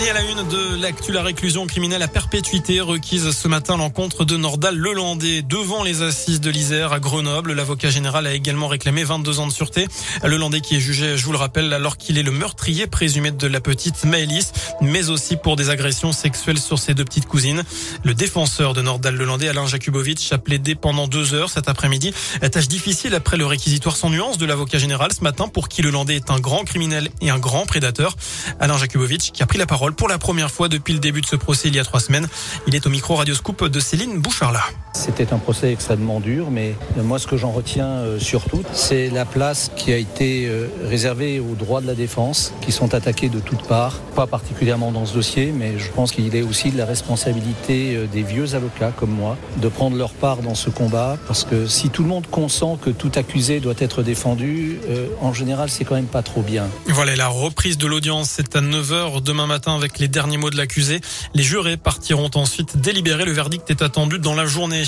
Et à la une de l'actu, la réclusion criminelle à perpétuité requise ce matin l'encontre de Nordal Lelandais devant les assises de l'Isère à Grenoble. L'avocat général a également réclamé 22 ans de sûreté. Lelandais qui est jugé, je vous le rappelle, alors qu'il est le meurtrier présumé de la petite Maëlys, mais aussi pour des agressions sexuelles sur ses deux petites cousines. Le défenseur de Nordal Lelandais, Alain Jakubowicz, a plaidé pendant deux heures cet après-midi. Tâche difficile après le réquisitoire sans nuance de l'avocat général ce matin pour qui Lelandais est un grand criminel et un grand prédateur. Alain Jakubowicz qui a pris la parole pour la première fois depuis le début de ce procès il y a trois semaines. Il est au micro Radioscoop de Céline Boucharla. C'était un procès extrêmement dur, mais moi ce que j'en retiens euh, surtout, c'est la place qui a été euh, réservée aux droits de la défense, qui sont attaqués de toutes parts, pas particulièrement dans ce dossier, mais je pense qu'il est aussi de la responsabilité euh, des vieux avocats comme moi de prendre leur part dans ce combat, parce que si tout le monde consent que tout accusé doit être défendu, en général c'est quand même pas trop bien. Voilà, la reprise de l'audience, c'est à 9h demain matin avec les derniers mots de l'accusé. Les jurés partiront ensuite délibérer. Le verdict est attendu dans la journée.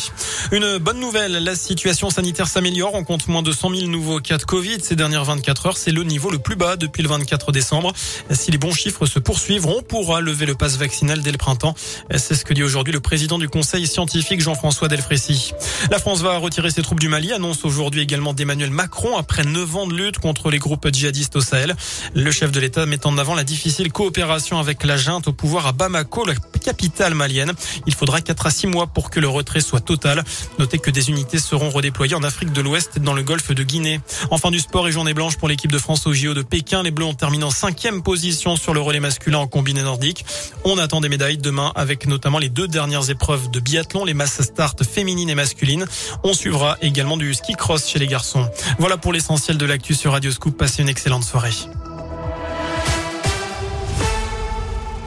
Une bonne nouvelle, la situation sanitaire s'améliore. On compte moins de 100 000 nouveaux cas de Covid ces dernières 24 heures. C'est le niveau le plus bas depuis le 24 décembre. Si les bons chiffres se poursuivent, on pourra lever le pass vaccinal dès le printemps. C'est ce que dit aujourd'hui le président du conseil scientifique Jean-François Delfrécy. La France va retirer ses troupes du Mali, annonce aujourd'hui également d'Emmanuel Macron après 9 ans de lutte contre les groupes djihadistes au Sahel. Le chef de l'État met en avant la difficile coopération la junte au pouvoir à Bamako, la capitale malienne. Il faudra 4 à 6 mois pour que le retrait soit total. Notez que des unités seront redéployées en Afrique de l'Ouest et dans le golfe de Guinée. Enfin du sport et journée blanche pour l'équipe de France au JO de Pékin. Les Bleus ont terminé cinquième position sur le relais masculin en combiné nordique. On attend des médailles demain avec notamment les deux dernières épreuves de biathlon, les masses start féminines et masculines. On suivra également du ski cross chez les garçons. Voilà pour l'essentiel de l'actu sur Radio Scoop. Passez une excellente soirée.